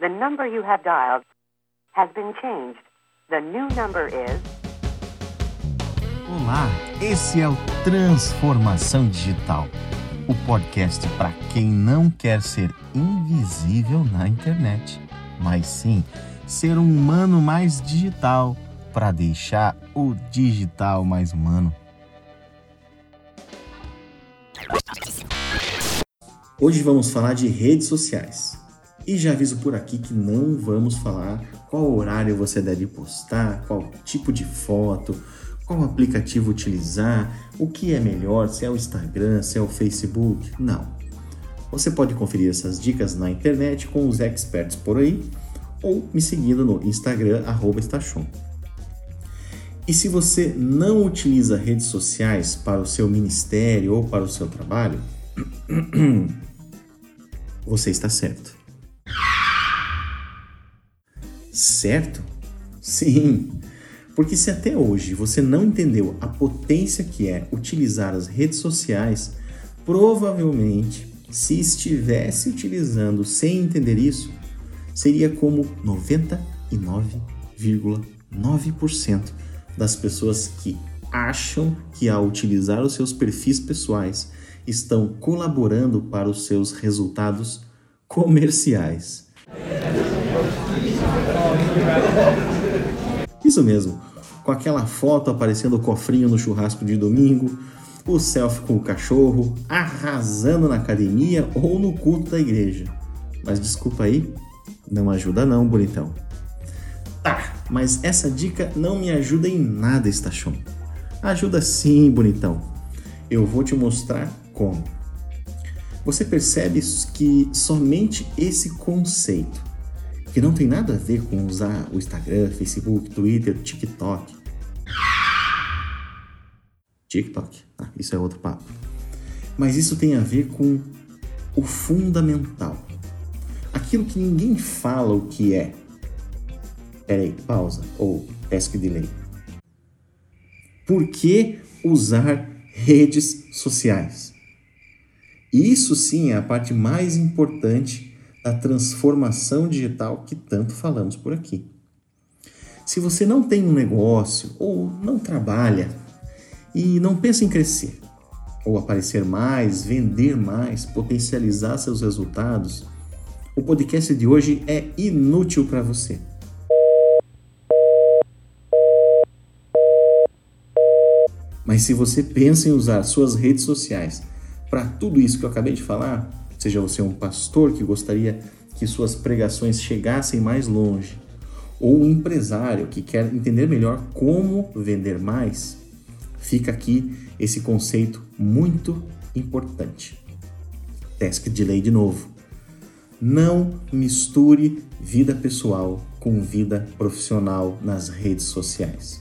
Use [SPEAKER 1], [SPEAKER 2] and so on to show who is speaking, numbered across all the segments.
[SPEAKER 1] The number you have dialed has been changed. The new number is.
[SPEAKER 2] Olá, esse é o Transformação Digital, o podcast para quem não quer ser invisível na internet, mas sim ser um humano mais digital para deixar o digital mais humano. Hoje vamos falar de redes sociais. E já aviso por aqui que não vamos falar qual horário você deve postar, qual tipo de foto, qual aplicativo utilizar, o que é melhor, se é o Instagram, se é o Facebook. Não. Você pode conferir essas dicas na internet com os experts por aí ou me seguindo no Instagram, Stachon. E se você não utiliza redes sociais para o seu ministério ou para o seu trabalho, você está certo. Certo? Sim. Porque se até hoje você não entendeu a potência que é utilizar as redes sociais, provavelmente, se estivesse utilizando sem entender isso, seria como 99,9% das pessoas que acham que ao utilizar os seus perfis pessoais estão colaborando para os seus resultados comerciais. Isso mesmo, com aquela foto aparecendo o cofrinho no churrasco de domingo, o selfie com o cachorro, arrasando na academia ou no culto da igreja. Mas desculpa aí, não ajuda não, bonitão. Tá, mas essa dica não me ajuda em nada, Stachon. Ajuda sim, bonitão. Eu vou te mostrar como. Você percebe que somente esse conceito, que não tem nada a ver com usar o Instagram, Facebook, Twitter, TikTok. TikTok, ah, isso é outro papo. Mas isso tem a ver com o fundamental. Aquilo que ninguém fala o que é. Peraí, pausa. Ou task delay. Por que usar redes sociais? Isso sim é a parte mais importante da transformação digital que tanto falamos por aqui. Se você não tem um negócio ou não trabalha e não pensa em crescer, ou aparecer mais, vender mais, potencializar seus resultados, o podcast de hoje é inútil para você. Mas se você pensa em usar suas redes sociais para tudo isso que eu acabei de falar, seja você um pastor que gostaria que suas pregações chegassem mais longe, ou um empresário que quer entender melhor como vender mais, fica aqui esse conceito muito importante. Task delay de novo. Não misture vida pessoal com vida profissional nas redes sociais.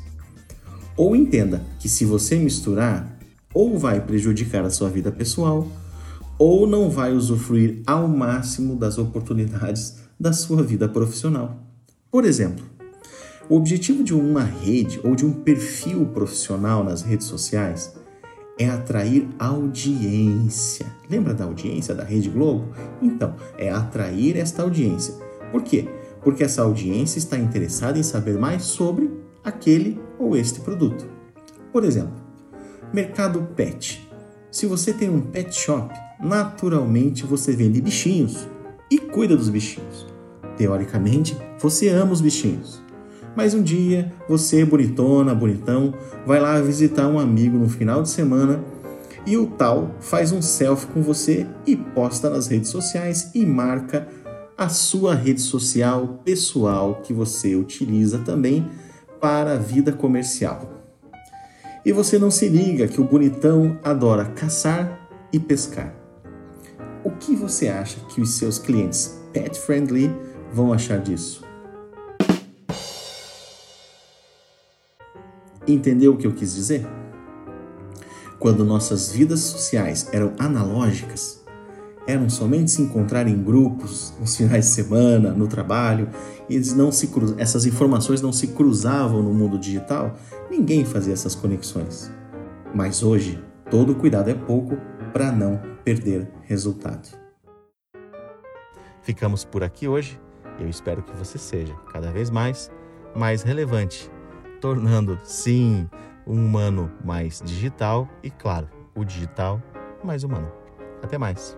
[SPEAKER 2] Ou entenda que se você misturar, ou vai prejudicar a sua vida pessoal, ou não vai usufruir ao máximo das oportunidades da sua vida profissional. Por exemplo, o objetivo de uma rede ou de um perfil profissional nas redes sociais é atrair audiência. Lembra da audiência da Rede Globo? Então, é atrair esta audiência. Por quê? Porque essa audiência está interessada em saber mais sobre aquele ou este produto. Por exemplo, Mercado Pet. Se você tem um pet shop, naturalmente você vende bichinhos e cuida dos bichinhos. Teoricamente, você ama os bichinhos. Mas um dia, você, bonitona, bonitão, vai lá visitar um amigo no final de semana e o tal faz um selfie com você e posta nas redes sociais e marca a sua rede social pessoal que você utiliza também para a vida comercial. E você não se liga que o bonitão adora caçar e pescar. O que você acha que os seus clientes pet friendly vão achar disso? Entendeu o que eu quis dizer? Quando nossas vidas sociais eram analógicas, eram somente se encontrar em grupos nos finais de semana, no trabalho, e eles não se cruz... essas informações não se cruzavam no mundo digital, ninguém fazia essas conexões. Mas hoje, todo cuidado é pouco para não perder resultado. Ficamos por aqui hoje. Eu espero que você seja cada vez mais mais relevante, tornando sim um humano mais digital e claro, o digital mais humano. Até mais.